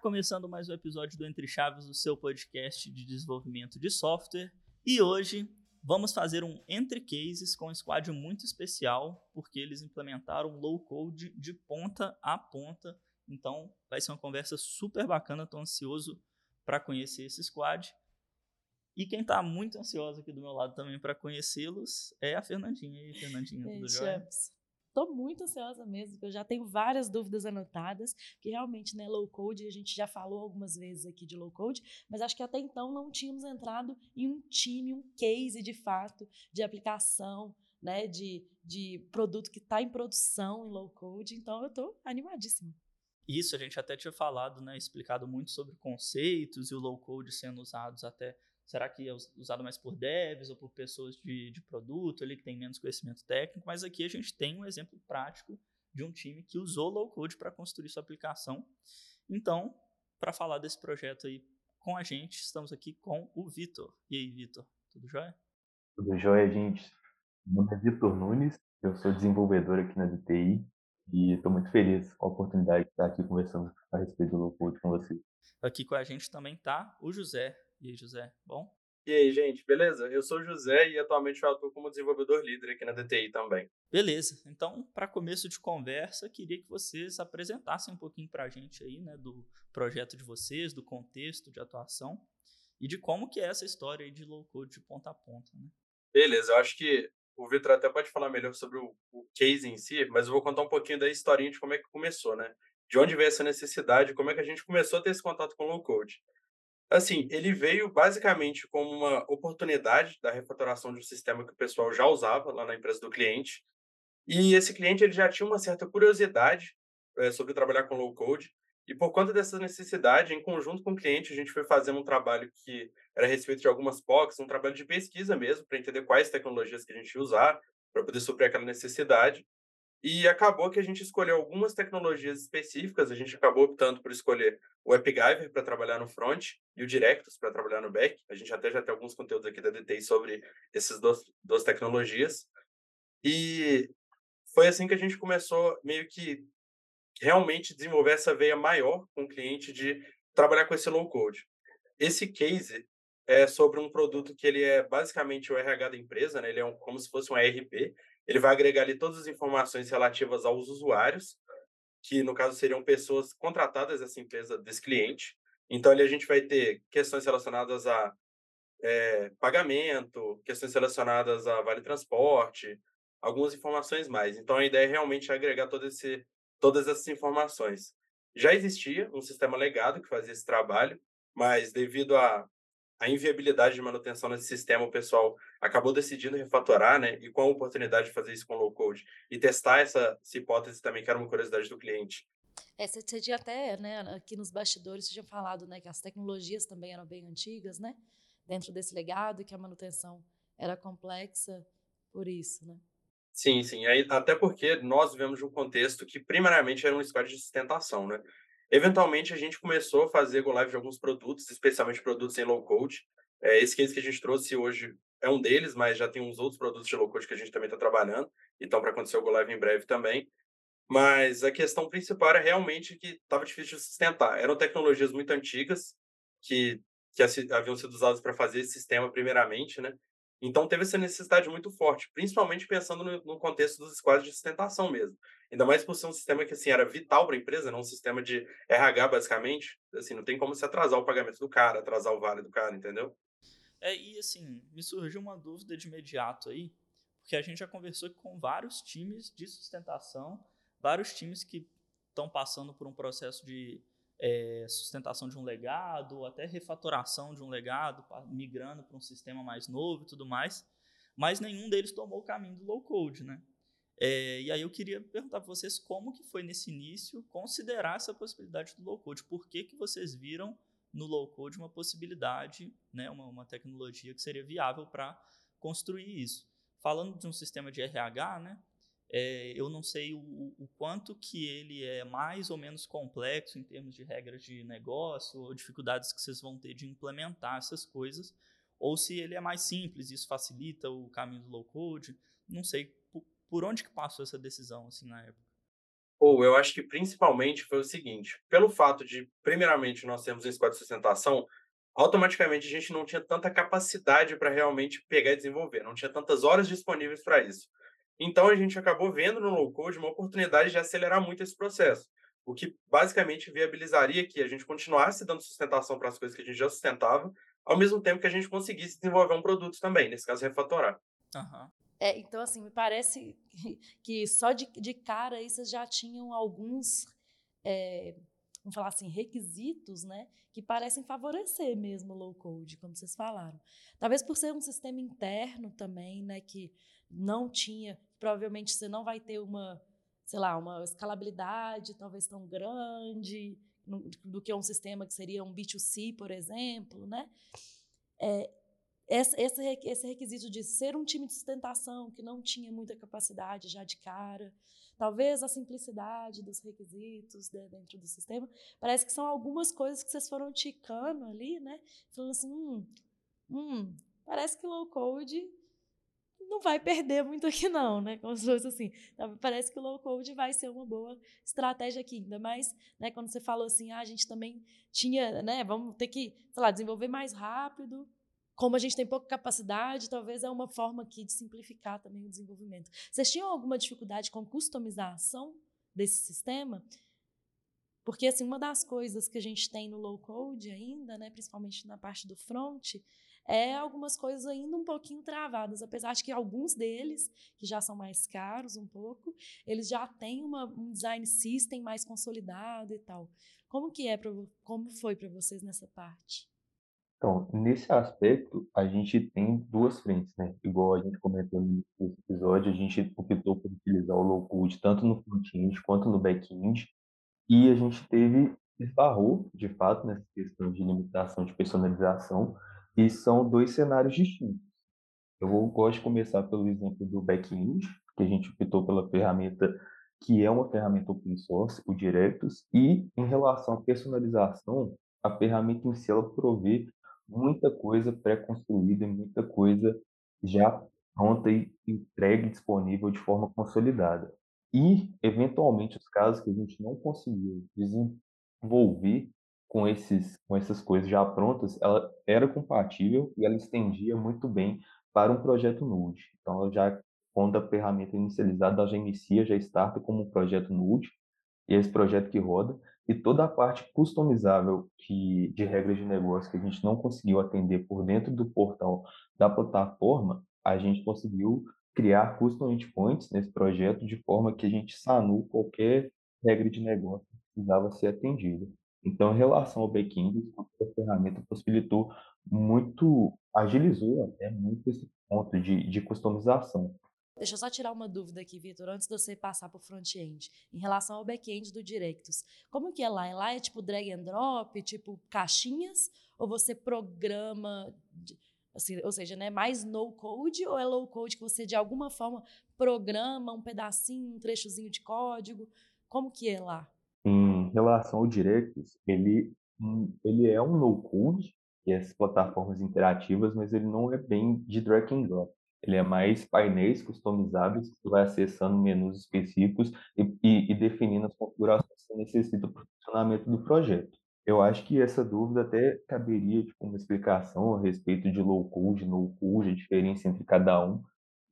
começando mais um episódio do Entre Chaves, o seu podcast de desenvolvimento de software. E hoje vamos fazer um Entre Cases com um squad muito especial, porque eles implementaram low code de ponta a ponta. Então vai ser uma conversa super bacana, estou ansioso para conhecer esse squad. E quem está muito ansioso aqui do meu lado também para conhecê-los é a Fernandinha. E aí, Fernandinha, tudo jóia? Estou muito ansiosa mesmo, porque eu já tenho várias dúvidas anotadas, que realmente, né, low code, a gente já falou algumas vezes aqui de low code, mas acho que até então não tínhamos entrado em um time, um case de fato, de aplicação, né, de, de produto que está em produção em low code, então eu estou animadíssima. Isso, a gente até tinha falado, né, explicado muito sobre conceitos e o low code sendo usados até Será que é usado mais por devs ou por pessoas de, de produto ali que tem menos conhecimento técnico? Mas aqui a gente tem um exemplo prático de um time que usou low code para construir sua aplicação. Então, para falar desse projeto aí com a gente, estamos aqui com o Vitor. E aí, Vitor, tudo jóia? Tudo jóia, gente. Meu nome é Vitor Nunes, eu sou desenvolvedor aqui na DTI e estou muito feliz com a oportunidade de estar aqui conversando a respeito do low code com vocês. Aqui com a gente também está o José. E aí, José, bom? E aí, gente, beleza? Eu sou o José e atualmente eu atuo como desenvolvedor líder aqui na DTI também. Beleza. Então, para começo de conversa, queria que vocês apresentassem um pouquinho para a gente aí, né, do projeto de vocês, do contexto de atuação e de como que é essa história aí de low code de ponta a ponta, né? Beleza, eu acho que o Vitor até pode falar melhor sobre o, o case em si, mas eu vou contar um pouquinho da historinha de como é que começou, né? De onde veio essa necessidade, como é que a gente começou a ter esse contato com low code. Assim, ele veio basicamente como uma oportunidade da refatoração de um sistema que o pessoal já usava lá na empresa do cliente. E esse cliente ele já tinha uma certa curiosidade é, sobre trabalhar com low code. E por conta dessa necessidade, em conjunto com o cliente, a gente foi fazendo um trabalho que era a respeito de algumas POCs, um trabalho de pesquisa mesmo, para entender quais tecnologias que a gente ia usar, para poder suprir aquela necessidade. E acabou que a gente escolheu algumas tecnologias específicas, a gente acabou optando por escolher o AppGyver para trabalhar no front e o Directus para trabalhar no back. A gente até já tem alguns conteúdos aqui da DTI sobre essas duas, duas tecnologias. E foi assim que a gente começou meio que realmente desenvolver essa veia maior com o cliente de trabalhar com esse low code. Esse case é sobre um produto que ele é basicamente o RH da empresa, né? Ele é um, como se fosse um ERP, ele vai agregar ali todas as informações relativas aos usuários, que no caso seriam pessoas contratadas dessa empresa, desse cliente. Então ali a gente vai ter questões relacionadas a é, pagamento, questões relacionadas a vale transporte, algumas informações mais. Então a ideia é realmente agregar todo esse, todas essas informações. Já existia um sistema legado que fazia esse trabalho, mas devido a a inviabilidade de manutenção nesse sistema, o pessoal acabou decidindo refatorar, né? E com a oportunidade de fazer isso com low code e testar essa, essa hipótese também, que era uma curiosidade do cliente. É, você tinha até, né, aqui nos bastidores, você tinha falado, né, que as tecnologias também eram bem antigas, né? Dentro desse legado, que a manutenção era complexa por isso, né? Sim, sim. Aí, até porque nós vivemos um contexto que, primariamente, era um squad de sustentação, né? Eventualmente, a gente começou a fazer go live de alguns produtos, especialmente produtos em low code. É, esse case que a gente trouxe hoje é um deles, mas já tem uns outros produtos de low code que a gente também está trabalhando. Então, para acontecer o go live em breve também. Mas a questão principal era realmente que estava difícil de sustentar. Eram tecnologias muito antigas que, que haviam sido usadas para fazer esse sistema primeiramente, né? Então teve essa necessidade muito forte, principalmente pensando no, no contexto dos squads de sustentação mesmo. Ainda mais por ser um sistema que assim era vital para a empresa, não um sistema de RH basicamente. Assim, não tem como se atrasar o pagamento do cara, atrasar o vale do cara, entendeu? É, e assim, me surgiu uma dúvida de imediato aí, porque a gente já conversou com vários times de sustentação, vários times que estão passando por um processo de é, sustentação de um legado, ou até refatoração de um legado, migrando para um sistema mais novo e tudo mais, mas nenhum deles tomou o caminho do low code, né? É, e aí eu queria perguntar para vocês como que foi nesse início considerar essa possibilidade do low code. Por que, que vocês viram no low code uma possibilidade, né, uma, uma tecnologia que seria viável para construir isso? Falando de um sistema de RH, né, é, eu não sei o, o, quanto que ele é mais ou menos complexo em termos de regras de negócio ou dificuldades que vocês vão ter de implementar essas coisas, ou se ele é mais simples, isso facilita o caminho do low code. Não sei por, onde que passou essa decisão assim na época. Ou eu acho que principalmente foi o seguinte: pelo fato de, primeiramente, nós termos um squad de sustentação, automaticamente a gente não tinha tanta capacidade para realmente pegar e desenvolver, não tinha tantas horas disponíveis para isso. Então a gente acabou vendo no low code uma oportunidade de acelerar muito esse processo, o que basicamente viabilizaria que a gente continuasse dando sustentação para as coisas que a gente já sustentava, ao mesmo tempo que a gente conseguisse desenvolver um produto também, nesse caso refatorar. Uhum. É, então, assim, me parece que só de, de cara aí vocês já tinham alguns, é, vamos falar assim, requisitos, né? Que parecem favorecer mesmo o low code, como vocês falaram. Talvez por ser um sistema interno também, né? Que não tinha, provavelmente você não vai ter uma, sei lá, uma escalabilidade talvez tão grande do que um sistema que seria um B2C, por exemplo, né? É, esse, requisito de ser um time de sustentação que não tinha muita capacidade já de cara, talvez a simplicidade dos requisitos dentro do sistema, parece que são algumas coisas que vocês foram ticando ali, né? Falando assim, hum, hum parece que low code não vai perder muito aqui não, né? Como se fosse assim. Então, parece que o low code vai ser uma boa estratégia aqui, ainda mais, né, quando você falou assim, ah, a gente também tinha, né, vamos ter que, sei lá, desenvolver mais rápido, como a gente tem pouca capacidade, talvez é uma forma aqui de simplificar também o desenvolvimento. Vocês tinham alguma dificuldade com customização desse sistema? Porque assim, uma das coisas que a gente tem no low code ainda, né, principalmente na parte do front, é algumas coisas ainda um pouquinho travadas, apesar de que alguns deles, que já são mais caros um pouco, eles já têm uma, um design system mais consolidado e tal. Como que é pra, como foi para vocês nessa parte? Então, nesse aspecto, a gente tem duas frentes, né? Igual a gente comentou no episódio, a gente optou por utilizar o low code tanto no front-end quanto no back-end, e a gente teve esbarrou, de fato, nessa questão de limitação de personalização, e são dois cenários distintos. Eu gosto de começar pelo exemplo do back-end, que a gente optou pela ferramenta que é uma ferramenta open source, o Directus, e em relação à personalização, a ferramenta em si ela provê muita coisa pré-construída, muita coisa já pronta e entregue disponível de forma consolidada. E, eventualmente, os casos que a gente não conseguiu desenvolver com, esses, com essas coisas já prontas, ela era compatível e ela estendia muito bem para um projeto Node. Então, ela já, quando a ferramenta é inicializada, ela já inicia, já starta como um projeto Node, e esse projeto que roda, e toda a parte customizável que, de regras de negócio que a gente não conseguiu atender por dentro do portal da plataforma, a gente conseguiu criar custom endpoints nesse projeto de forma que a gente sanou qualquer regra de negócio que precisava ser atendida. Então, em relação ao back-end, a ferramenta possibilitou muito, agilizou até muito esse ponto de, de customização. Deixa eu só tirar uma dúvida aqui, Vitor, antes de você passar para o front-end. Em relação ao back-end do Directus, como que é lá? Lá é tipo drag and drop, tipo caixinhas? Ou você programa, assim, ou seja, né, mais no-code ou é low-code que você, de alguma forma, programa um pedacinho, um trechozinho de código? Como que é lá? Em relação ao Directus, ele, hum, ele é um no-code, que é as plataformas interativas, mas ele não é bem de drag and drop. Ele é mais painéis customizáveis que você vai acessando menus específicos e, e, e definindo as configurações que necessita para o funcionamento do projeto. Eu acho que essa dúvida até caberia tipo, uma explicação a respeito de low code, no code, a diferença entre cada um.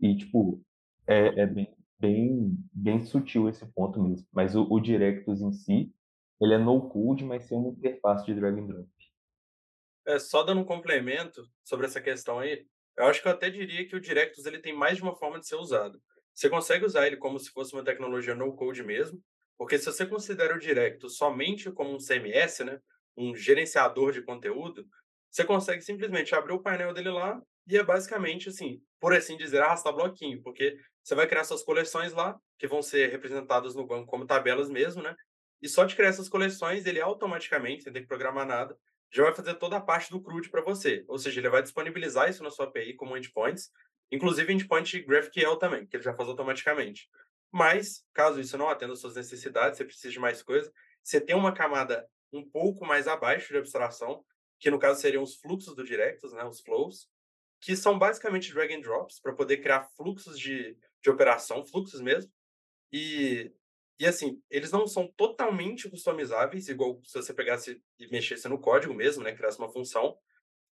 E, tipo, é, é bem, bem, bem sutil esse ponto mesmo. Mas o, o Directus em si, ele é no code, mas sem uma interface de drag and drop. É, só dando um complemento sobre essa questão aí, eu acho que eu até diria que o Directus ele tem mais de uma forma de ser usado. Você consegue usar ele como se fosse uma tecnologia no-code mesmo, porque se você considera o Directus somente como um CMS, né, um gerenciador de conteúdo, você consegue simplesmente abrir o painel dele lá e é basicamente assim, por assim dizer, arrastar bloquinho, porque você vai criar suas coleções lá, que vão ser representadas no banco como tabelas mesmo, né? E só de criar essas coleções, ele automaticamente, sem ter que programar nada, já vai fazer toda a parte do CRUD para você. Ou seja, ele vai disponibilizar isso na sua API como endpoints, inclusive endpoint GraphQL também, que ele já faz automaticamente. Mas, caso isso não atenda às suas necessidades, você precisa de mais coisa, você tem uma camada um pouco mais abaixo de abstração, que no caso seriam os fluxos do Directus, né, os flows, que são basicamente drag and drops para poder criar fluxos de, de operação, fluxos mesmo. E E assim, eles não são totalmente customizáveis, igual se você pegasse e mexesse no código mesmo, né, criasse uma função,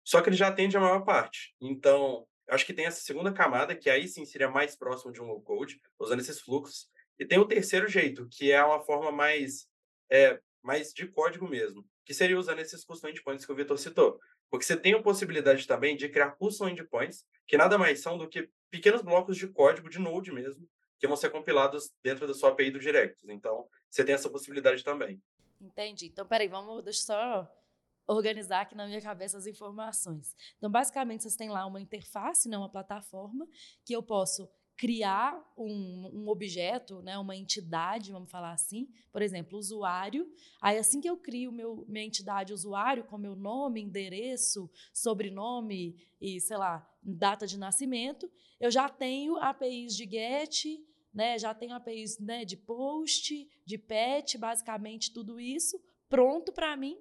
só que ele já atende a maior parte. Então, acho que tem essa segunda camada, que aí sim seria mais próximo de um low code, usando esses fluxos. E tem o terceiro jeito, que é uma forma mais, é, mais de código mesmo, que seria usando esses custom endpoints que o Vitor citou. Porque você tem a possibilidade também de criar custom endpoints, que nada mais são do que pequenos blocos de código de Node mesmo, que vão ser compilados dentro da sua API do Directus. Então, você tem essa possibilidade também. Entendi. Então, peraí, vamos, deixa só organizar aqui na minha cabeça as informações. Então, basicamente, vocês têm lá uma interface, né, uma plataforma, que eu posso criar um, um, objeto, né, uma entidade, vamos falar assim, por exemplo, usuário. Aí, assim que eu crio meu, minha entidade usuário com meu nome, endereço, sobrenome e, sei lá, data de nascimento, eu já tenho APIs de GET, né? Já tem APIs né, de post, de pet, basicamente tudo isso pronto para mim.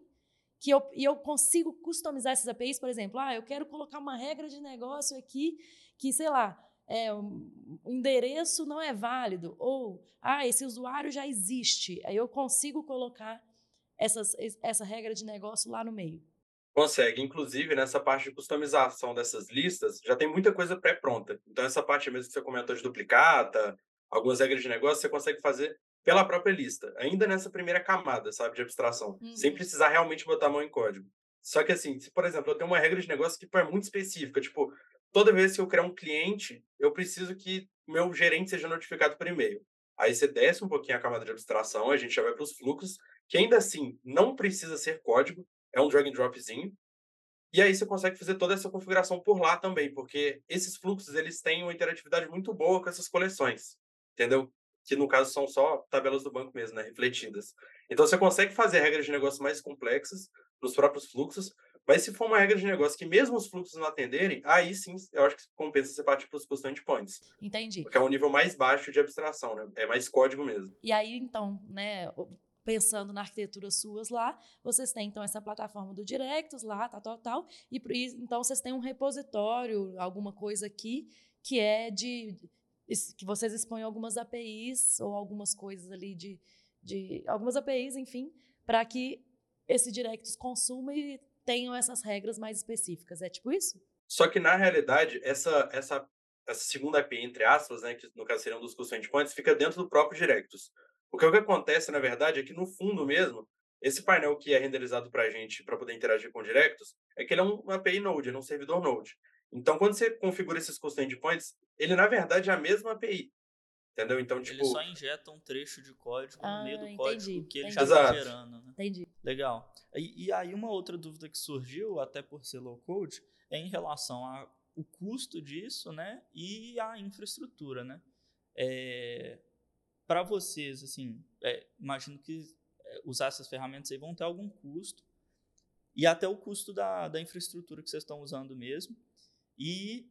Que eu, e eu consigo customizar essas APIs, por exemplo, ah, eu quero colocar uma regra de negócio aqui que, sei lá, é, endereço não é válido, ou ah, esse usuário já existe. Aí eu consigo colocar essas, essa regra de negócio lá no meio. Consegue. Inclusive, nessa parte de customização dessas listas, já tem muita coisa pré-pronta. Então, essa parte mesmo que você comentou de duplicata, algumas regras de negócio, você consegue fazer pela própria lista, ainda nessa primeira camada, sabe, de abstração, uhum. sem precisar realmente botar a mão em código. Só que assim, se, por exemplo, eu tenho uma regra de negócio que é muito específica, tipo, toda vez que eu criar um cliente, eu preciso que meu gerente seja notificado por e-mail. Aí você desce um pouquinho a camada de abstração, a gente já vai para os fluxos, que ainda assim não precisa ser código, é um drag and dropzinho. E aí você consegue fazer toda essa configuração por lá também, porque esses fluxos eles têm uma interatividade muito boa com essas coleções entendeu? Que no caso são só tabelas do banco mesmo, né? Refletidas. Então você consegue fazer regras de negócio mais complexas nos próprios fluxos, mas se for uma regra de negócio que mesmo os fluxos não atenderem, aí sim eu acho que compensa você partir para os custom endpoints. Entendi. Porque é um nível mais baixo de abstração, né? É mais código mesmo. E aí, então, né, pensando na arquitetura suas lá, vocês têm então essa plataforma do Directus lá, tal, tal, tal, e então vocês têm um repositório, alguma coisa aqui que é de que vocês expõem algumas APIs ou algumas coisas ali de, de algumas APIs, enfim, para que esse Directus consuma e tenham essas regras mais específicas. É tipo isso? Só que na realidade, essa essa essa segunda API entre aspas, né, que no caso seriam dos custom endpoints, fica dentro do próprio Directus. Porque o que acontece, na verdade, é que no fundo mesmo, esse painel que é renderizado para a gente para poder interagir com o Directus, é que ele é um API Node, é um servidor Node. Então, quando você configura esses custom endpoints, ele na verdade é a mesma API. Entendeu? Então, tipo. Ele só injeta um trecho de código ah, no meio do entendi, código que ele entendi. já está gerando. Né? Entendi. Legal. E, e, aí, uma outra dúvida que surgiu, até por ser low code, é em relação ao custo disso, né? E a infraestrutura, né? É, Para vocês, assim, é, imagino que é, usar essas ferramentas aí vão ter algum custo. E até o custo da, da infraestrutura que vocês estão usando mesmo. E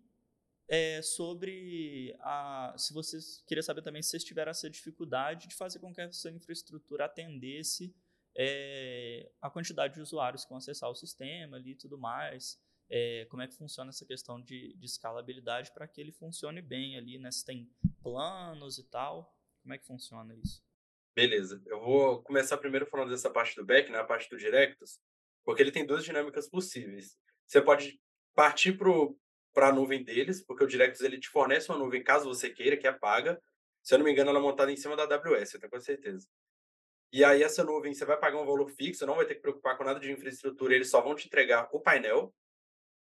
é, sobre a, se vocês queria saber também se vocês tiveram essa dificuldade de fazer com que essa infraestrutura atendesse é, a quantidade de usuários que vão acessar o sistema ali e tudo mais. É, como é que funciona essa questão de, de escalabilidade para que ele funcione bem ali, né? Se tem planos e tal, como é que funciona isso? Beleza, eu vou começar primeiro falando dessa parte do back, né, a parte do Directus, porque ele tem duas dinâmicas possíveis. Você pode partir para para a nuvem deles, porque o Directus ele te fornece uma nuvem caso você queira, que é paga. Se eu não me engano, ela é montada em cima da AWS, eu tenho com certeza. E aí essa nuvem você vai pagar um valor fixo, não vai ter que preocupar com nada de infraestrutura, eles só vão te entregar o painel.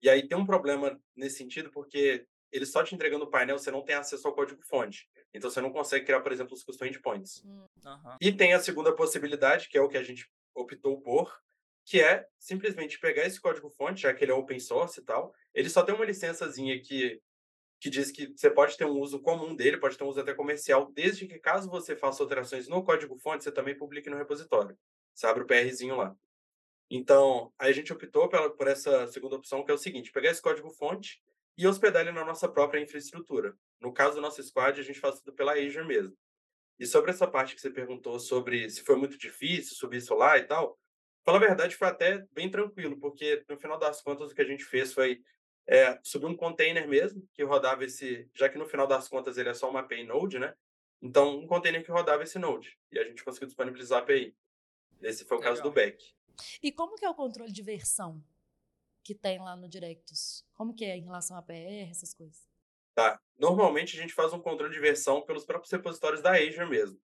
E aí tem um problema nesse sentido, porque eles só te entregando o painel, você não tem acesso ao código-fonte. Então você não consegue criar, por exemplo, os custom endpoints. Uhum. E tem a segunda possibilidade, que é o que a gente optou por, que é simplesmente pegar esse código-fonte, já que ele é open source e tal, ele só tem uma licençazinha que, que diz que você pode ter um uso comum dele, pode ter um uso até comercial, desde que caso você faça alterações no código-fonte, você também publique no repositório. Você abre o PRzinho lá. Então, a gente optou pela, por essa segunda opção, que é o seguinte, pegar esse código-fonte e hospedar ele na nossa própria infraestrutura. No caso do nosso squad, a gente faz tudo pela Azure mesmo. E sobre essa parte que você perguntou sobre se foi muito difícil subir isso lá e tal, Fala a verdade, foi até bem tranquilo, porque no final das contas o que a gente fez foi é, subir um container mesmo, que rodava esse, já que no final das contas ele é só uma API Node, né? Então, um container que rodava esse Node. E a gente conseguiu disponibilizar a API. Esse foi o caso do back. E como que é o controle de versão que tem lá no Directus? Como que é em relação a PR, essas coisas? Tá. Normalmente a gente faz um controle de versão pelos próprios repositórios da Azure mesmo.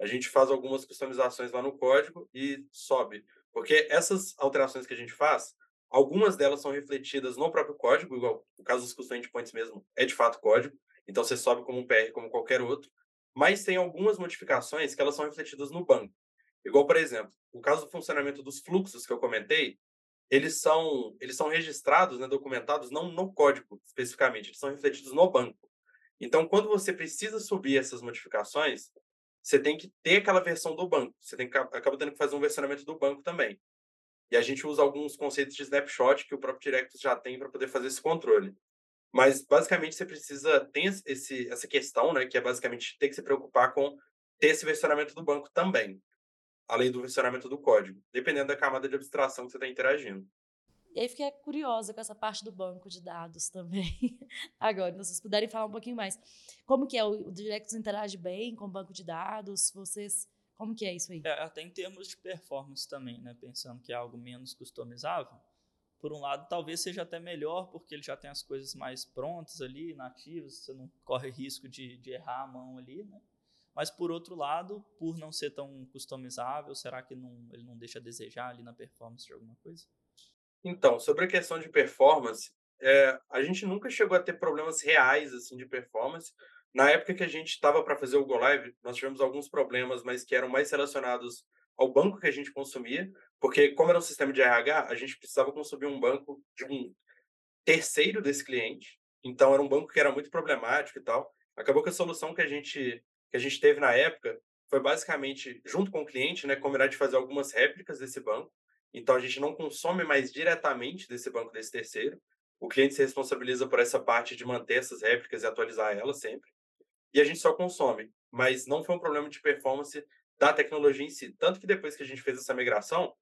A gente faz algumas customizações lá no código e sobe. Porque essas alterações que a gente faz, algumas delas são refletidas no próprio código, igual o caso dos custom endpoints mesmo, é de fato código. Então você sobe como um PR como qualquer outro. Mas tem algumas modificações que elas são refletidas no banco. Igual, por exemplo, o caso do funcionamento dos fluxos que eu comentei, eles são, eles são registrados, né, documentados, não no código especificamente, eles são refletidos no banco. Então, quando você precisa subir essas modificações, você tem que ter aquela versão do banco. Você tem que, acaba tendo que fazer um versionamento do banco também. E a gente usa alguns conceitos de snapshot que o próprio Directus já tem para poder fazer esse controle. Mas, basicamente, você precisa... Tem esse, essa questão, né, que é basicamente ter que se preocupar com ter esse versionamento do banco também além do versionamento do código, dependendo da camada de abstração que você está interagindo. E aí fiquei curiosa com essa parte do banco de dados também. Agora, se vocês puderem falar um pouquinho mais. Como que é? O Directus interage bem com o banco de dados? Vocês... Como que é isso aí? É, até em termos de performance também, né? Pensando que é algo menos customizável. Por um lado, talvez seja até melhor, porque ele já tem as coisas mais prontas ali, nativas, você não corre risco de, de errar a mão ali, né? Mas por outro lado, por não ser tão customizável, será que não, ele não deixa a desejar ali na performance de alguma coisa? Então, sobre a questão de performance, é, a gente nunca chegou a ter problemas reais assim de performance. Na época que a gente estava para fazer o Go Live, nós tivemos alguns problemas, mas que eram mais relacionados ao banco que a gente consumia, porque como era um sistema de RH, a gente precisava consumir um banco de um terceiro desse cliente. Então era um banco que era muito problemático e tal. Acabou que a solução que a gente que a gente teve na época foi basicamente, junto com o cliente, né, combinar de fazer algumas réplicas desse banco. Então, a gente não consome mais diretamente desse banco desse terceiro. O cliente se responsabiliza por essa parte de manter essas réplicas e atualizar elas sempre. E a gente só consome. Mas não foi um problema de performance da tecnologia em si. Tanto que depois que a gente fez essa migração,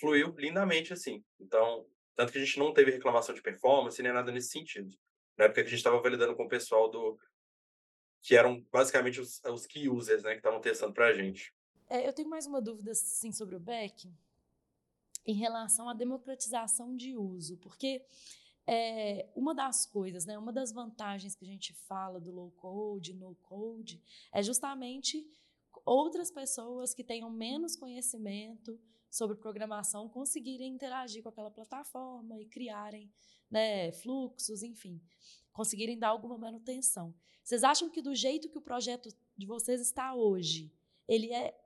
fluiu lindamente assim. Então, tanto que a gente não teve reclamação de performance nem nada nesse sentido. Na época que a gente estava validando com o pessoal do, que eram basicamente os, os key users né, que estavam testando para a gente. É, eu tenho mais uma dúvida sim, sobre o Beck em relação à democratização de uso, porque é, uma das coisas, né, uma das vantagens que a gente fala do low code, no code, é justamente outras pessoas que tenham menos conhecimento sobre programação conseguirem interagir com aquela plataforma e criarem né, fluxos, enfim, conseguirem dar alguma manutenção. Vocês acham que do jeito que o projeto de vocês está hoje, ele é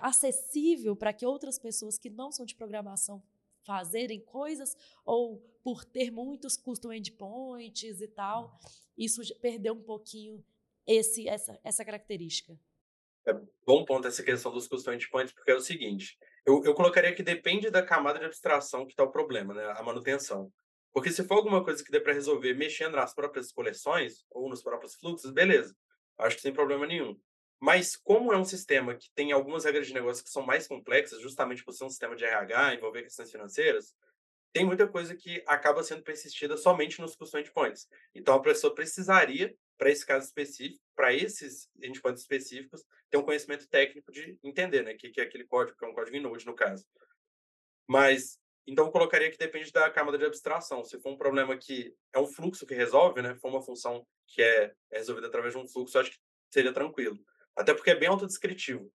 acessível para que outras pessoas que não são de programação fazerem coisas ou por ter muitos custom endpoints e tal, isso perdeu um pouquinho esse essa essa característica? É bom ponto essa questão dos custom endpoints, porque é o seguinte, eu, eu colocaria que depende da camada de abstração que está o problema, né? A manutenção. Porque se for alguma coisa que dê para resolver mexendo nas próprias coleções ou nos próprios fluxos, beleza. Acho que sem problema nenhum. Mas como é um sistema que tem algumas regras de negócio que são mais complexas, justamente por ser um sistema de RH, envolver questões financeiras, tem muita coisa que acaba sendo persistida somente nos custom endpoints. Então a pessoa precisaria, para esse caso específico, para esses endpoints específicos, ter um conhecimento técnico de entender, né, que, que é aquele código, que é um código em Node no caso. Mas então, eu colocaria que depende da camada de abstração. Se for um problema que é um fluxo que resolve, né? For uma função que é, é resolvida através de um fluxo, eu acho que seria tranquilo. Até porque é bem autodescritivo.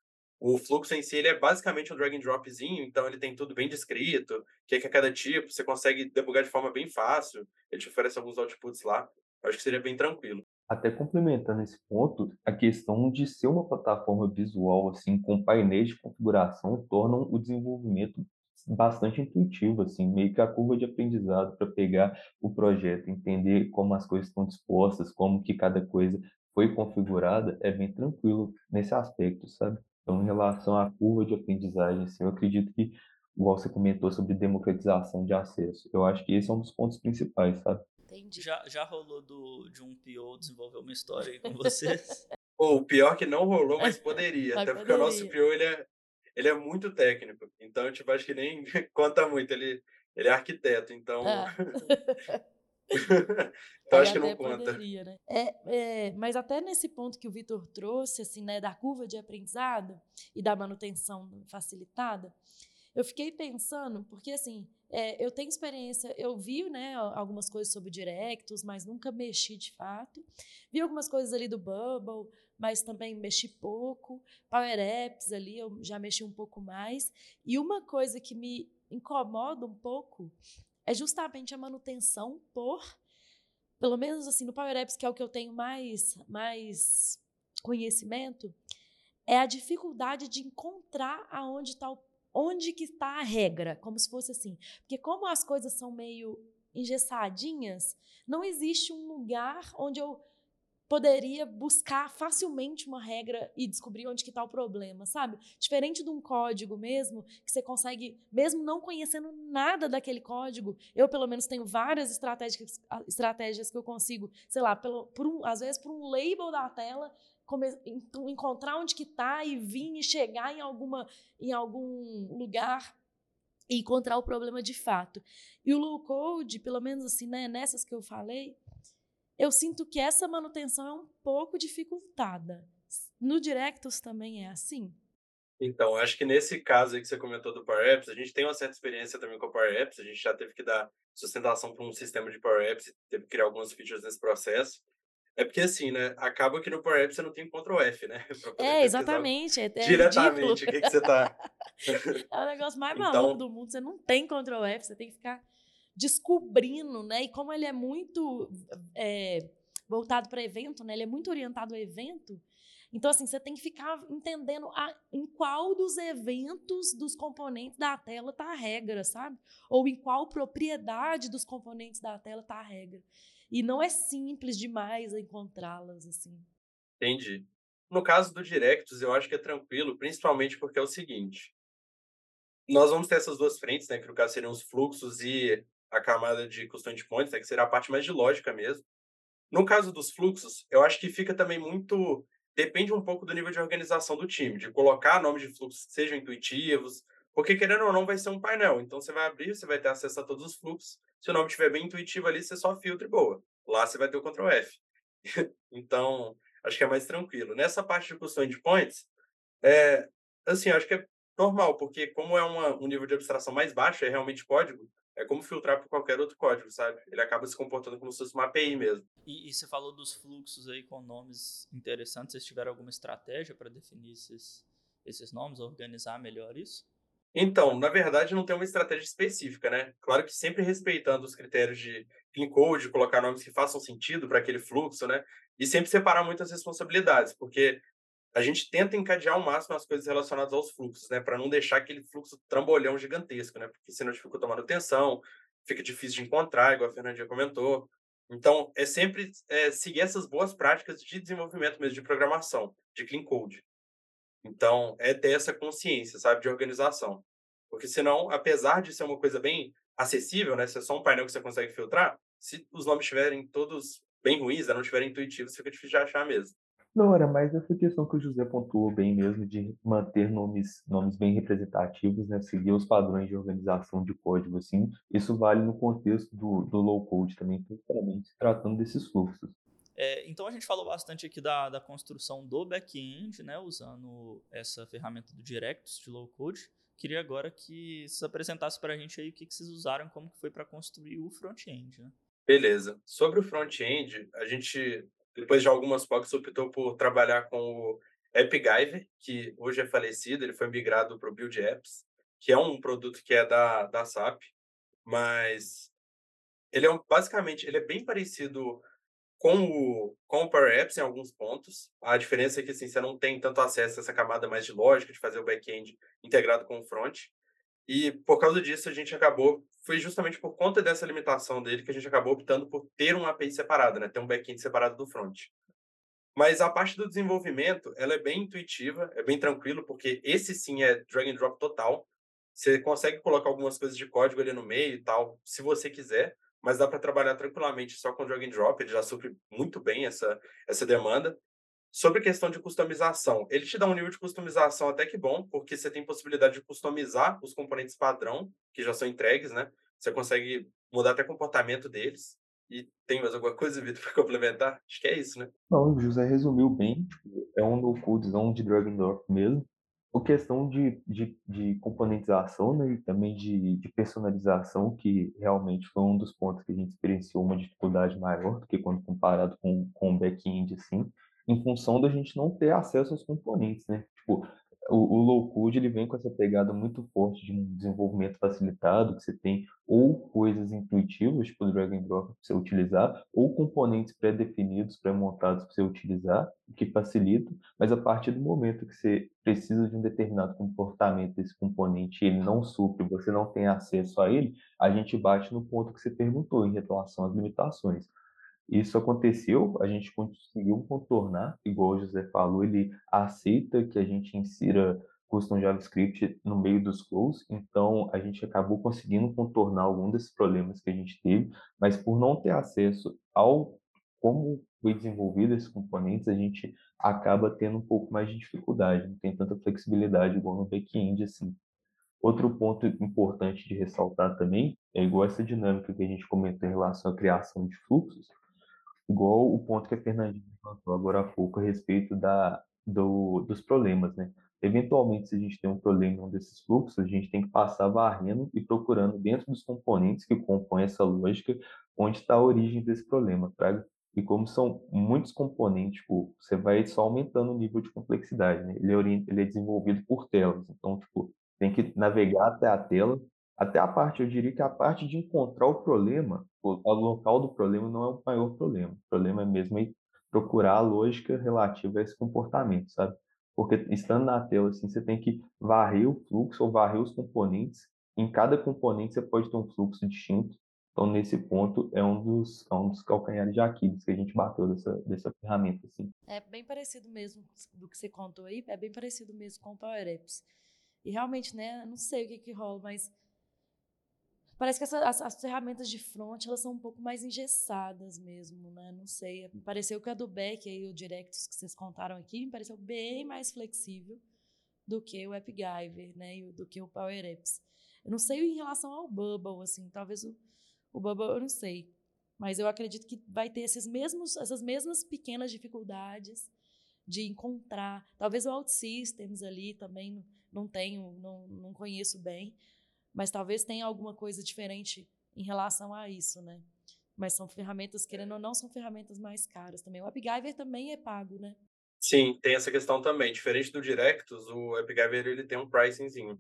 O fluxo em si ele é basicamente um drag and dropzinho, então ele tem tudo bem descrito, o que é, que é cada tipo, você consegue debugar de forma bem fácil, ele te oferece alguns outputs lá. Eu acho que seria bem tranquilo. Até complementando esse ponto, a questão de ser uma plataforma visual assim com painéis de configuração tornam o desenvolvimento bastante intuitivo, assim, meio que a curva de aprendizado para pegar o projeto, entender como as coisas estão dispostas, como que cada coisa foi configurada, é bem tranquilo nesse aspecto, sabe? Então, em relação à curva de aprendizagem, assim, eu acredito que, igual você comentou sobre democratização de acesso, eu acho que esse é um dos pontos principais, sabe? Entendi. Já, já rolou do, de um PO desenvolver uma história aí com vocês? o pior que não rolou, mas poderia. até porque o nosso PO, ele é, ele é muito técnico. Então, tipo, acho que nem conta muito. Ele, ele é arquiteto, então. Ah. então acho que não conta. Poderia, né? é, é, mas até nesse ponto que o Vitor trouxe, assim, né, da curva de aprendizado e da manutenção facilitada, eu fiquei pensando, porque assim, é, eu tenho experiência, eu vi né, algumas coisas sobre directos, mas nunca mexi de fato. Vi algumas coisas ali do Bubble, mas também mexi pouco. Power Apps ali, eu já mexi um pouco mais. E uma coisa que me incomoda um pouco é justamente a manutenção por, pelo menos assim, no Power Apps, que é o que eu tenho mais, mais conhecimento, é a dificuldade de encontrar aonde está onde que está a regra, como se fosse assim. Porque como as coisas são meio engessadinhas, não existe um lugar onde eu poderia buscar facilmente uma regra e descobrir onde que está o problema, sabe? Diferente de um código mesmo, que você consegue, mesmo não conhecendo nada daquele código, eu pelo menos tenho várias estratégias, estratégias que eu consigo, sei lá, pelo, por um, às vezes por um label da tela, encontrar onde que está e vir e chegar em, alguma, em algum lugar e encontrar o problema de fato. E o low code, pelo menos assim, né, nessas que eu falei, eu sinto que essa manutenção é um pouco dificultada. No Directus também é assim? Então, acho que nesse caso aí que você comentou do Power Apps, a gente tem uma certa experiência também com o Power Apps, a gente já teve que dar sustentação para um sistema de Power Apps, teve que criar algumas features nesse processo. É porque assim, né? Acaba que no Power Apps você não tem Ctrl F, né? É, exatamente. É, é diretamente o que, que você tá. é o negócio mais então... maluco do mundo. Você não tem Ctrl F, você tem que ficar descobrindo, né? E como ele é muito é, voltado para evento, né? Ele é muito orientado ao evento. Então, assim, você tem que ficar entendendo a, em qual dos eventos dos componentes da tela está a regra, sabe? Ou em qual propriedade dos componentes da tela está a regra. E não é simples demais encontrá-las assim. Entendi. No caso do Directus, eu acho que é tranquilo, principalmente porque é o seguinte: nós vamos ter essas duas frentes, né, que no caso seriam os fluxos e a camada de custom points, né, que seria a parte mais de lógica mesmo. No caso dos fluxos, eu acho que fica também muito depende um pouco do nível de organização do time, de colocar nomes de fluxos que sejam intuitivos, porque querendo ou não vai ser um painel. Então você vai abrir, você vai ter acesso a todos os fluxos, se o nome estiver bem intuitivo ali, você só filtra e boa. Lá você vai ter o Ctrl F. então, acho que é mais tranquilo. Nessa parte de custom endpoints, é, assim, acho que é normal, porque como é uma, um nível de abstração mais baixo, é realmente código, é como filtrar por qualquer outro código, sabe? Ele acaba se comportando como se fosse uma API mesmo. E, e você falou dos fluxos aí com nomes interessantes. Vocês tiveram alguma estratégia para definir esses, esses nomes, organizar melhor isso? Então, na verdade, não tem uma estratégia específica, né? Claro que sempre respeitando os critérios de clean code, colocar nomes que façam sentido para aquele fluxo, né? E sempre separar muitas responsabilidades, porque a gente tenta encadear ao máximo as coisas relacionadas aos fluxos, né? Para não deixar aquele fluxo trambolhão gigantesco, né? Porque senão dificulta a manutenção, fica difícil de encontrar, igual a Fernandinha comentou. Então, é sempre é, seguir essas boas práticas de desenvolvimento mesmo, de programação, de clean code. Então, é ter essa consciência, sabe, de organização. Porque senão, apesar de ser uma coisa bem acessível, né, se é só um painel que você consegue filtrar, se os nomes estiverem todos bem ruins, né, não estiverem intuitivos, fica difícil de achar mesmo. Não, era mais essa questão que o José pontuou bem mesmo, de manter nomes, nomes bem representativos, né? Seguir os padrões de organização de código, assim. Isso vale no contexto do, do low code também, principalmente se tratando desses fluxos. É, então a gente falou bastante aqui da, da construção do back-end, né, usando essa ferramenta do Directus de low code. Queria agora que você apresentasse para a gente aí o que, que vocês usaram, como que foi para construir o front-end. Né? Beleza. Sobre o front-end, a gente, depois de algumas POCs, optou por trabalhar com o AppGyver, que hoje é falecido, ele foi migrado para o Build Apps, que é um produto que é da, da SAP, mas ele é um, basicamente ele é bem parecido com o, com o Power Apps em alguns pontos. A diferença é que assim, você não tem tanto acesso a essa camada mais de lógica, de fazer o back-end integrado com o front. E por causa disso, a gente acabou, foi justamente por conta dessa limitação dele que a gente acabou optando por ter uma API separada, né? ter um back-end separado do front. Mas a parte do desenvolvimento, ela é bem intuitiva, é bem tranquilo, porque esse sim é drag and drop total. Você consegue colocar algumas coisas de código ali no meio e tal, se você quiser mas dá para trabalhar tranquilamente só com drag and drop, ele já supre muito bem essa, essa demanda. Sobre questão de customização, ele te dá um nível de customização até que bom, porque você tem possibilidade de customizar os componentes padrão, que já são entregues, né? Você consegue mudar até o comportamento deles. E tem mais alguma coisa, Vitor, para complementar? Acho que é isso, né? Não, o José resumiu bem. Tipo, é um no-codezão de Dragondoor mesmo. A questão de, de, de componentização né, e também de, de personalização, que realmente foi um dos pontos que a gente experienciou uma dificuldade maior do que quando comparado com, com o back-end, assim, em função da gente não ter acesso aos componentes, né? Tipo, o, o low code ele vem com essa pegada muito forte de um desenvolvimento facilitado, que você tem ou coisas intuitivas, tipo drag and drop para você utilizar, ou componentes pré-definidos, pré-montados para você utilizar, o que facilita, mas a partir do momento que você precisa de um determinado comportamento desse componente ele não supre, você não tem acesso a ele, a gente bate no ponto que você perguntou em relação às limitações. Isso aconteceu, a gente conseguiu contornar, igual o José falou, ele aceita que a gente insira custom JavaScript no meio dos flows, então a gente acabou conseguindo contornar algum desses problemas que a gente teve, mas por não ter acesso ao como foi desenvolvido esses componentes, a gente acaba tendo um pouco mais de dificuldade, não tem tanta flexibilidade igual no back-end assim. Outro ponto importante de ressaltar também é igual essa dinâmica que a gente comentou em relação à criação de fluxos, igual o ponto que a Fernandinha levantou agora há pouco a respeito da, do, dos problemas, né? Eventualmente, se a gente tem um problema em um desses fluxos, a gente tem que passar varrendo e procurando dentro dos componentes que compõem essa lógica onde está a origem desse problema, tá? E como são muitos componentes, tipo, você vai só aumentando o nível de complexidade, né? Ele é, ele é desenvolvido por telas, então, tipo, tem que navegar até a tela, até a parte, eu diria que a parte de encontrar o problema, o, local do problema não é o maior problema. O problema é mesmo procurar a lógica relativa a esse comportamento, sabe? Porque estando na tela, assim, você tem que varrer o fluxo ou varrer os componentes. Em cada componente você pode ter um fluxo distinto. Então, nesse ponto, é um dos, é um dos calcanhares de Aquiles que a gente bateu dessa, dessa ferramenta. Assim. É bem parecido mesmo do que você contou aí, é bem parecido mesmo com o Power Apps. E realmente, né, não sei o que, que rola, mas Parece que essa, as, as, ferramentas de front elas são um pouco mais engessadas mesmo, né? Não sei. Pareceu que a do Beck e o Directus que vocês contaram aqui me pareceu bem mais flexível do que o AppGyver, né? E do que o Power Apps. Eu não sei em relação ao Bubble, assim, talvez o, o Bubble eu não sei. Mas eu acredito que vai ter esses mesmos, essas mesmas pequenas dificuldades de encontrar. Talvez o OutSystems ali também não tenho, não, não conheço bem mas talvez tenha alguma coisa diferente em relação a isso, né? Mas são ferramentas, querendo ou não, são ferramentas mais caras também. O AppGyver também é pago, né? Sim, tem essa questão também. Diferente do Directus, o AppGyver ele tem um pricingzinho.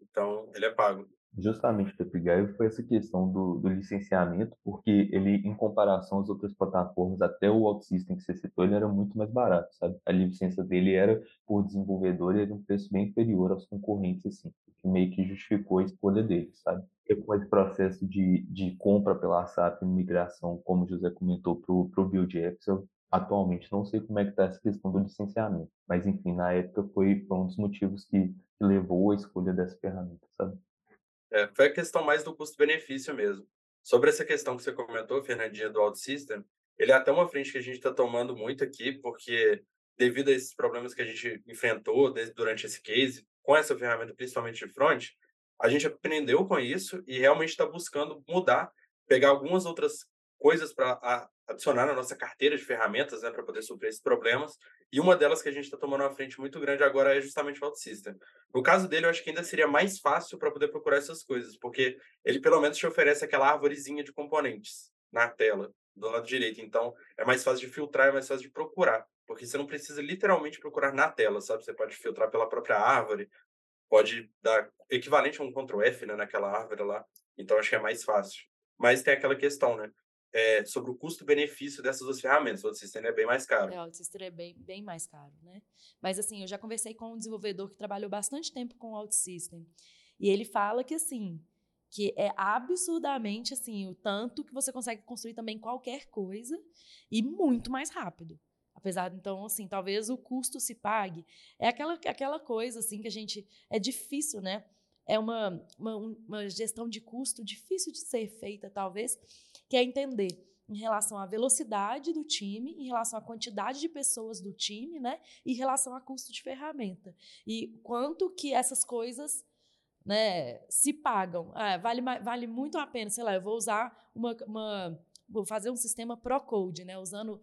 Então, ele é pago justamente o TapGuy foi essa questão do, do, licenciamento, porque ele, em comparação às outras plataformas, até o OutSystem que você citou, ele era muito mais barato, sabe? A licença dele era, por desenvolvedor, era um preço bem inferior aos concorrentes, assim, que meio que justificou a escolha dele, sabe? Com esse processo de, de compra pela SAP e migração, como o José comentou, para o Build eu atualmente não sei como é que está essa questão do licenciamento, mas enfim, na época foi, um dos motivos que, que levou à escolha dessa ferramenta, sabe? É, foi a questão mais do custo-benefício mesmo. Sobre essa questão que você comentou, Fernandinha, do OutSystem, ele é até uma frente que a gente está tomando muito aqui, porque devido a esses problemas que a gente enfrentou durante esse case, com essa ferramenta, principalmente de front, a gente aprendeu com isso e realmente está buscando mudar, pegar algumas outras coisas para adicionar na nossa carteira de ferramentas, né, para poder suprir esses problemas. E uma delas que a gente está tomando uma frente muito grande agora é justamente o OutSystem. No caso dele, eu acho que ainda seria mais fácil para poder procurar essas coisas, porque ele pelo menos te oferece aquela árvorezinha de componentes na tela, do lado direito. Então, é mais fácil de filtrar, é mais fácil de procurar, porque você não precisa literalmente procurar na tela, sabe? Você pode filtrar pela própria árvore, pode dar equivalente a um Ctrl F né, naquela árvore lá. Então, acho que é mais fácil. Mas tem aquela questão, né? é, sobre o custo-benefício dessas duas ferramentas. O OutSystem é bem mais caro. É, o OutSystem é bem, bem mais caro, né? Mas, assim, eu já conversei com um desenvolvedor que trabalhou bastante tempo com o OutSystem. E ele fala que, assim, que é absurdamente, assim, o tanto que você consegue construir também qualquer coisa e muito mais rápido. Apesar, então, assim, talvez o custo se pague. É aquela, aquela coisa, assim, que a gente... É difícil, né? é uma, uma, uma, gestão de custo difícil de ser feita, talvez, que é entender em relação à velocidade do time, em relação à quantidade de pessoas do time, né, em relação a custo de ferramenta. E quanto que essas coisas né, se pagam. Ah, vale, vale muito a pena, sei lá, eu vou usar uma, uma vou fazer um sistema pro-code, né? Usando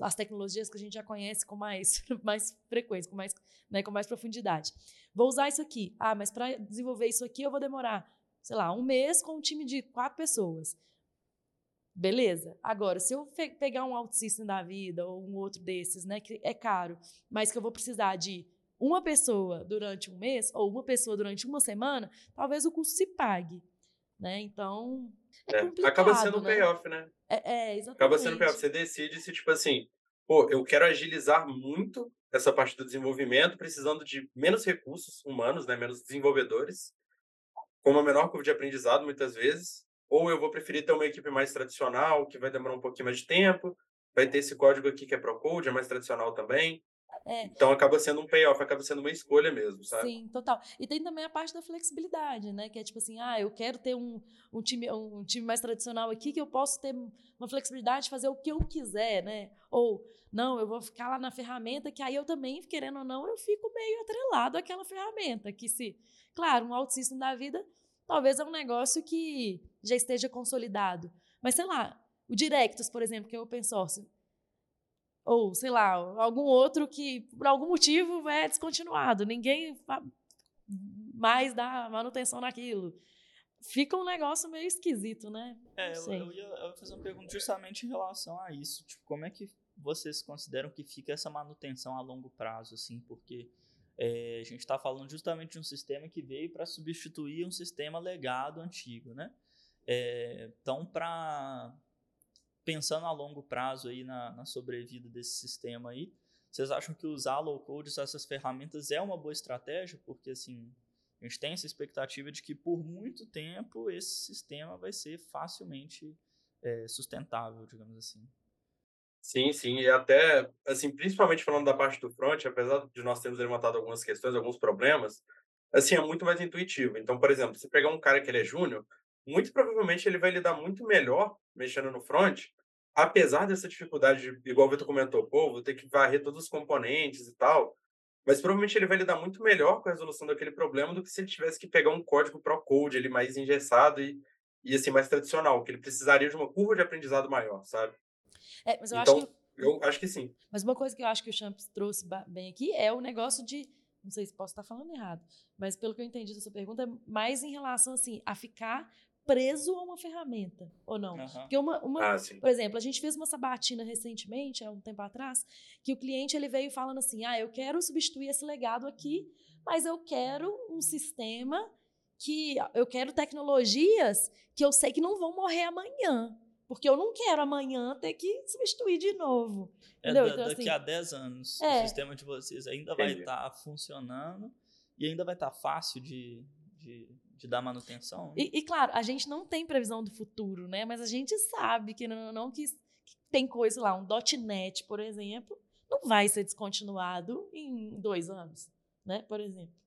as tecnologias que a gente já conhece com mais, mais frequência, com mais, né, com mais profundidade. Vou usar isso aqui. Ah, mas para desenvolver isso aqui eu vou demorar, sei lá, um mês com um time de quatro pessoas. Beleza. Agora, se eu pegar um OutSystem da vida ou um outro desses, né, que é caro, mas que eu vou precisar de uma pessoa durante um mês ou uma pessoa durante uma semana, talvez o custo se pague, né? Então, é, é acaba sendo um né? payoff, né? É, é, exatamente. Acaba sendo um payoff. Você decide se, tipo assim, pô, eu quero agilizar muito essa parte do desenvolvimento, precisando de menos recursos humanos, né? Menos desenvolvedores, com uma menor curva de aprendizado, muitas vezes, ou eu vou preferir ter uma equipe mais tradicional, que vai demorar um pouquinho mais de tempo, vai ter esse código aqui que é pro code, é mais tradicional também. É. Então acaba sendo um payoff, acaba sendo uma escolha mesmo, sabe? Sim, total. E tem também a parte da flexibilidade, né? Que é tipo assim, ah, eu quero ter um, um, time, um time mais tradicional aqui que eu posso ter uma flexibilidade de fazer o que eu quiser, né? Ou, não, eu vou ficar lá na ferramenta, que aí eu também, querendo ou não, eu fico meio atrelado àquela ferramenta. Que se, claro, um OutSystem da vida talvez é um negócio que já esteja consolidado. Mas, sei lá, o Directus, por exemplo, que é o open source, ou, sei lá, algum outro que, por algum motivo, é descontinuado. Ninguém mais dá manutenção naquilo. Fica um negócio meio esquisito, né? É, eu, eu, ia, eu ia fazer uma pergunta justamente em relação a isso. Tipo, como é que vocês consideram que fica essa manutenção a longo prazo, assim? Porque é, a gente está falando justamente de um sistema que veio para substituir um sistema legado antigo, né? É, então, para pensando a longo prazo aí na, na, sobrevida desse sistema aí, vocês acham que usar low code, essas ferramentas é uma boa estratégia? Porque assim, a gente tem essa expectativa de que por muito tempo esse sistema vai ser facilmente é, sustentável, digamos assim. Sim, sim, e até, assim, principalmente falando da parte do front, apesar de nós termos levantado algumas questões, alguns problemas, assim, é muito mais intuitivo. Então, por exemplo, se pegar um cara que ele é júnior, muito provavelmente ele vai lidar muito melhor mexendo no front, apesar dessa dificuldade, de, igual o Vitor comentou, pô, vou ter que varrer todos os componentes e tal, mas provavelmente ele vai lidar muito melhor com a resolução daquele problema do que se ele tivesse que pegar um código pro code ele mais engessado e, e assim mais tradicional, que ele precisaria de uma curva de aprendizado maior, sabe? É, mas eu então, acho que. Eu acho que sim. Mas uma coisa que eu acho que o Champs trouxe bem aqui é o negócio de. Não sei se posso estar falando errado, mas pelo que eu entendi da sua pergunta, é mais em relação assim, a ficar preso a uma ferramenta, ou não? Uhum. Porque uma, uma ah, por exemplo, a gente fez uma sabatina recentemente, há um tempo atrás, que o cliente ele veio falando assim: "Ah, eu quero substituir esse legado aqui, mas eu quero um sistema que eu quero tecnologias que eu sei que não vão morrer amanhã. Porque eu não quero amanhã ter que substituir de novo. É, da, então, daqui assim, a 10 anos, é, o sistema de vocês ainda vai estar tá funcionando e ainda vai estar tá fácil de, de, de, dar manutenção. E, e, claro, a gente não tem previsão do futuro, né? Mas a gente sabe que não, não que, que tem coisa lá, um .NET, por exemplo, não vai ser descontinuado em dois anos, né? Por exemplo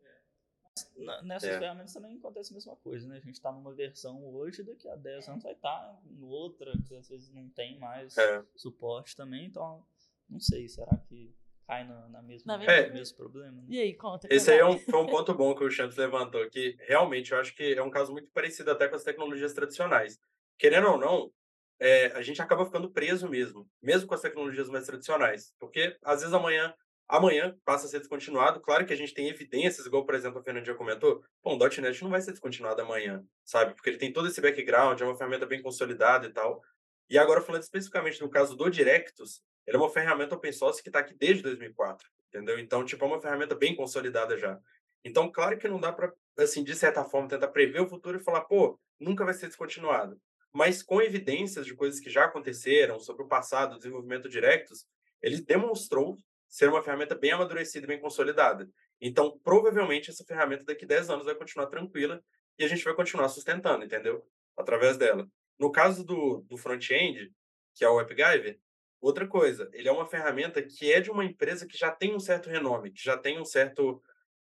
nessas é. ferramentas também acontece a mesma coisa, né? A gente está numa versão hoje, daqui a 10 anos vai estar tá em outra, que às vezes não tem mais é. suporte também, então não sei, será que cai na, na mesma, na é. mesmo problema? Né? E aí, conta. Esse aí é um, foi um ponto bom que o Champs levantou, que realmente eu acho que é um caso muito parecido até com as tecnologias tradicionais. Querendo ou não, é, a gente acaba ficando preso mesmo, mesmo com as tecnologias mais tradicionais, porque às vezes amanhã amanhã passa a ser descontinuado. Claro que a gente tem evidências, igual, por exemplo, a Fernandinha comentou, bom, o .NET não vai ser descontinuado amanhã, sabe? Porque ele tem todo esse background, é uma ferramenta bem consolidada e tal. E agora, falando especificamente do caso do Directus, ele é uma ferramenta open source que está aqui desde 2004, entendeu? Então, tipo, é uma ferramenta bem consolidada já. Então, claro que não dá para, assim, de certa forma, tentar prever o futuro e falar, pô, nunca vai ser descontinuado. Mas com evidências de coisas que já aconteceram sobre o passado, desenvolvimento Directus, ele demonstrou ser uma ferramenta bem amadurecida e bem consolidada. Então, provavelmente, essa ferramenta daqui a 10 anos vai continuar tranquila e a gente vai continuar sustentando, entendeu? Através dela. No caso do, do front-end, que é o AppGyver, outra coisa, ele é uma ferramenta que é de uma empresa que já tem um certo renome, que já tem um certo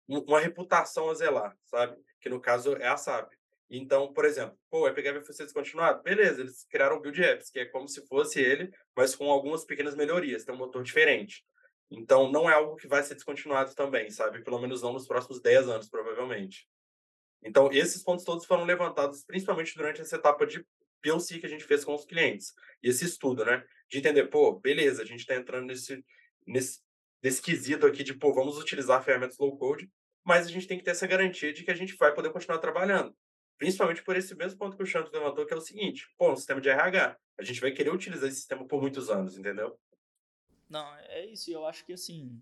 uma reputação a zelar, sabe? Que no caso é a SAP. Então, por exemplo, pô, o AppGyver foi descontinuado? Beleza, eles criaram o Build Apps, que é como se fosse ele, mas com algumas pequenas melhorias, tem um motor diferente. Então, não é algo que vai ser descontinuado também, sabe? Pelo menos não nos próximos 10 anos, provavelmente. Então, esses pontos todos foram levantados principalmente durante essa etapa de POC que a gente fez com os clientes. E esse estudo, né? De entender, pô, beleza, a gente está entrando nesse, nesse, nesse quesito aqui de, pô, vamos utilizar ferramentas low code, mas a gente tem que ter essa garantia de que a gente vai poder continuar trabalhando. Principalmente por esse mesmo ponto que o Chanto levantou, que é o seguinte: pô, um sistema de RH, a gente vai querer utilizar esse sistema por muitos anos, entendeu? Não, é isso. Eu acho que, assim,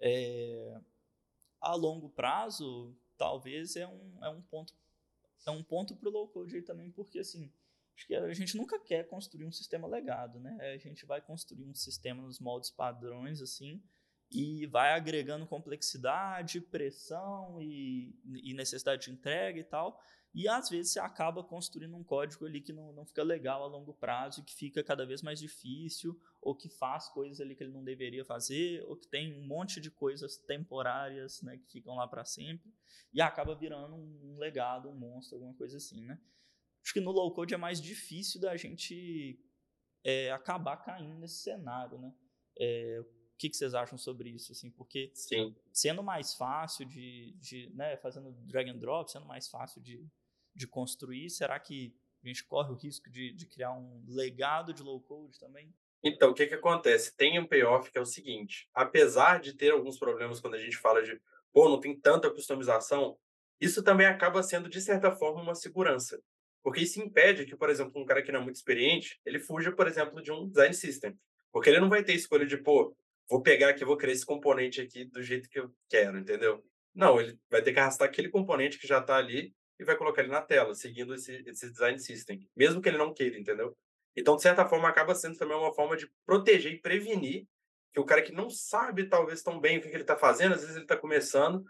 é... a longo prazo, talvez é um, é um ponto é um ponto para o low code aí também, porque, assim, acho que a gente nunca quer construir um sistema legado, né? A gente vai construir um sistema nos moldes padrões, assim, e vai agregando complexidade, pressão e, e necessidade de entrega e tal. E às vezes você acaba construindo um código ali que não, não fica legal a longo prazo, que fica cada vez mais difícil, ou que faz coisas ali que ele não deveria fazer, ou que tem um monte de coisas temporárias né, que ficam lá para sempre, e acaba virando um, legado, um monstro, alguma coisa assim. Né? Acho que no low code é mais difícil da gente é, acabar caindo nesse cenário. Né? É, o que, que, vocês acham sobre isso? Assim, porque Sim. sendo mais fácil de, de né, fazendo drag and drop, sendo mais fácil de, de construir, será que a gente corre o risco de, de criar um legado de low code também? Então, o que, que acontece? Tem um payoff que é o seguinte: apesar de ter alguns problemas quando a gente fala de, pô, não tem tanta customização, isso também acaba sendo, de certa forma, uma segurança. Porque isso impede que, por exemplo, um cara que não é muito experiente, ele fuja, por exemplo, de um design system. Porque ele não vai ter escolha de, pô, vou pegar aqui, vou criar esse componente aqui do jeito que eu quero, entendeu? Não, ele vai ter que arrastar aquele componente que já está ali e vai colocar ele na tela, seguindo esse, esse design system, mesmo que ele não queira, entendeu? Então, de certa forma, acaba sendo também uma forma de proteger e prevenir que o cara que não sabe, talvez, tão bem o que ele está fazendo, às vezes ele está começando,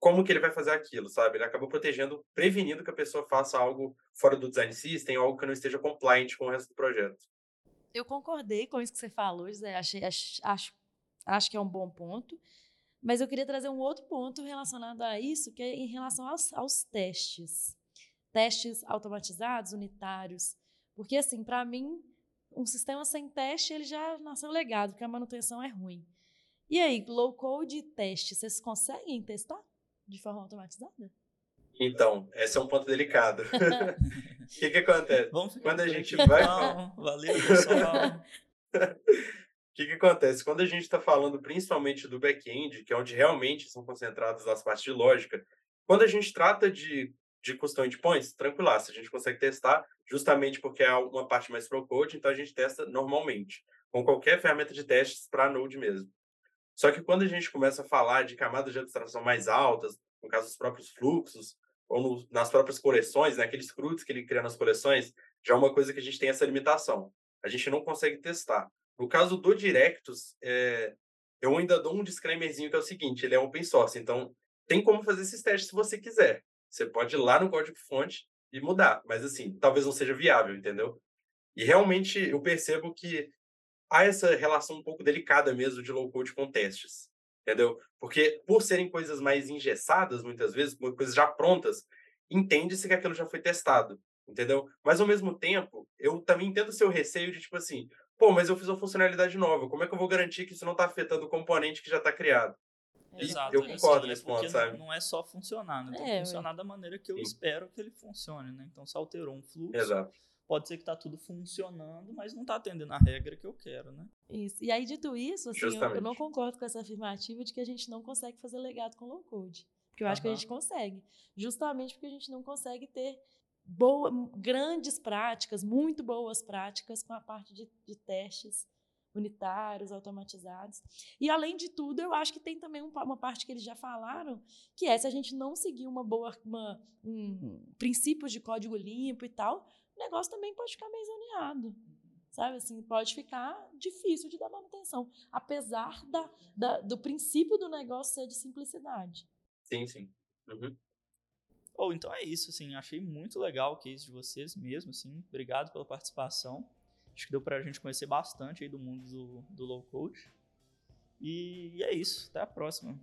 como que ele vai fazer aquilo, sabe? Ele acaba protegendo, prevenindo que a pessoa faça algo fora do design system, algo que não esteja compliant com o resto do projeto. Eu concordei com isso que você falou, José. Achei, acho, acho, acho que é um bom ponto. Mas eu queria trazer um outro ponto relacionado a isso, que é em relação aos, aos testes. Testes automatizados, unitários. Porque, assim, para mim, um sistema sem teste, ele já nasceu legado, porque a manutenção é ruim. E aí, low code e teste, vocês conseguem testar de forma automatizada? Então, esse é um ponto delicado. O que, que acontece? Quando a gente vai. Não, valeu, pessoal. O que, que acontece? Quando a gente está falando principalmente do back-end, que é onde realmente são concentradas as partes de lógica, quando a gente trata de, de custom endpoints, tranquilaço, a gente consegue testar justamente porque é uma parte mais pro-code, então a gente testa normalmente, com qualquer ferramenta de testes para Node mesmo. Só que quando a gente começa a falar de camadas de abstração mais altas, no caso dos próprios fluxos, ou no, nas próprias coleções, né, aqueles CRUDs que ele cria nas coleções, já é uma coisa que a gente tem essa limitação. A gente não consegue testar. No caso do Directus, é, eu ainda dou um disclaimerzinho que é o seguinte, ele é open source, então tem como fazer esses testes se você quiser. Você pode ir lá no código-fonte e mudar, mas assim, talvez não seja viável, entendeu? E realmente eu percebo que há essa relação um pouco delicada mesmo de low-code com testes, entendeu? Porque por serem coisas mais engessadas, muitas vezes, coisas já prontas, entende-se que aquilo já foi testado, entendeu? Mas ao mesmo tempo, eu também entendo o seu receio de tipo assim, pô, mas eu fiz uma funcionalidade nova, como é que eu vou garantir que isso não está afetando o componente que já está criado? Exato. Eu concordo nesse ponto, sabe? Não é só funcionar, né? Tem que é, funcionar da maneira que eu Sim. espero que ele funcione, né? Então, se alterou um fluxo, Exato. Pode ser que tá tudo funcionando, mas não está atendendo a regra que eu quero, né? Isso. E aí, dito isso, assim, eu, eu, não concordo com essa afirmativa de que a gente não consegue fazer legado com low code. Porque eu acho que a gente consegue. Justamente porque a gente não consegue ter boa, grandes práticas, muito boas práticas com a parte de, de testes unitários, automatizados. E, além de tudo, eu acho que tem também uma parte que eles já falaram, que é se a gente não seguir uma boa, uma, um, princípios de código limpo e tal, o negócio também pode ficar meio zoneado. Sabe assim, pode ficar difícil de dar manutenção, apesar da, da, do princípio do negócio ser de simplicidade. Sim, sim. Uhum. Ou oh, então é isso, assim, achei muito legal o case de vocês mesmo, assim, obrigado pela participação. Acho que deu pra gente conhecer bastante aí do mundo do, do low code. E é isso, até a próxima.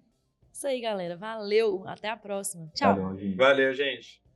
Isso aí, galera. Valeu, até a próxima. Tchau. Valeu, gente. Valeu, gente.